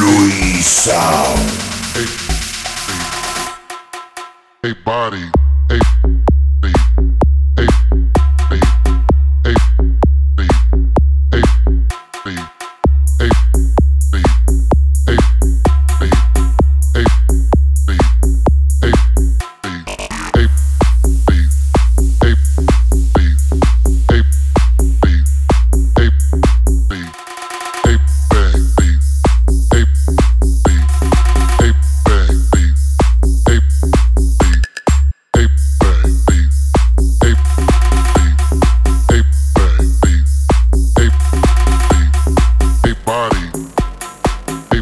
Louis Sound. Hey, hey, hey body.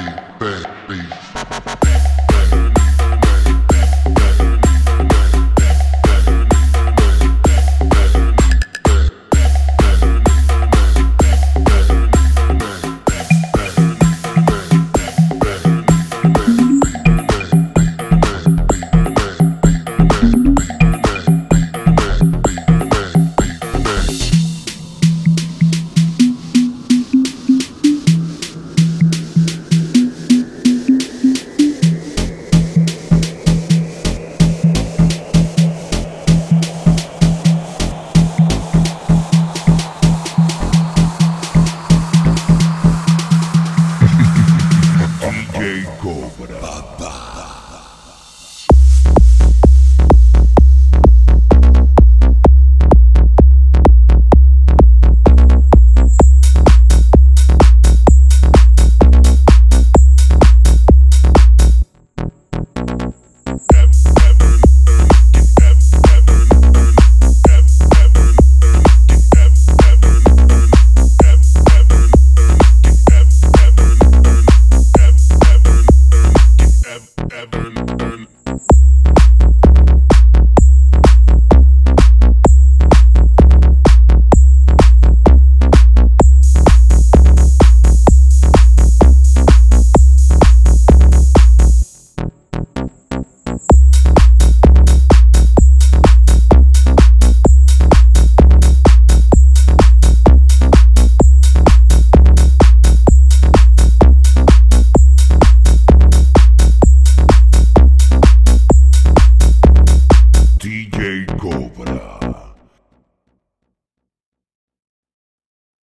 baby, baby.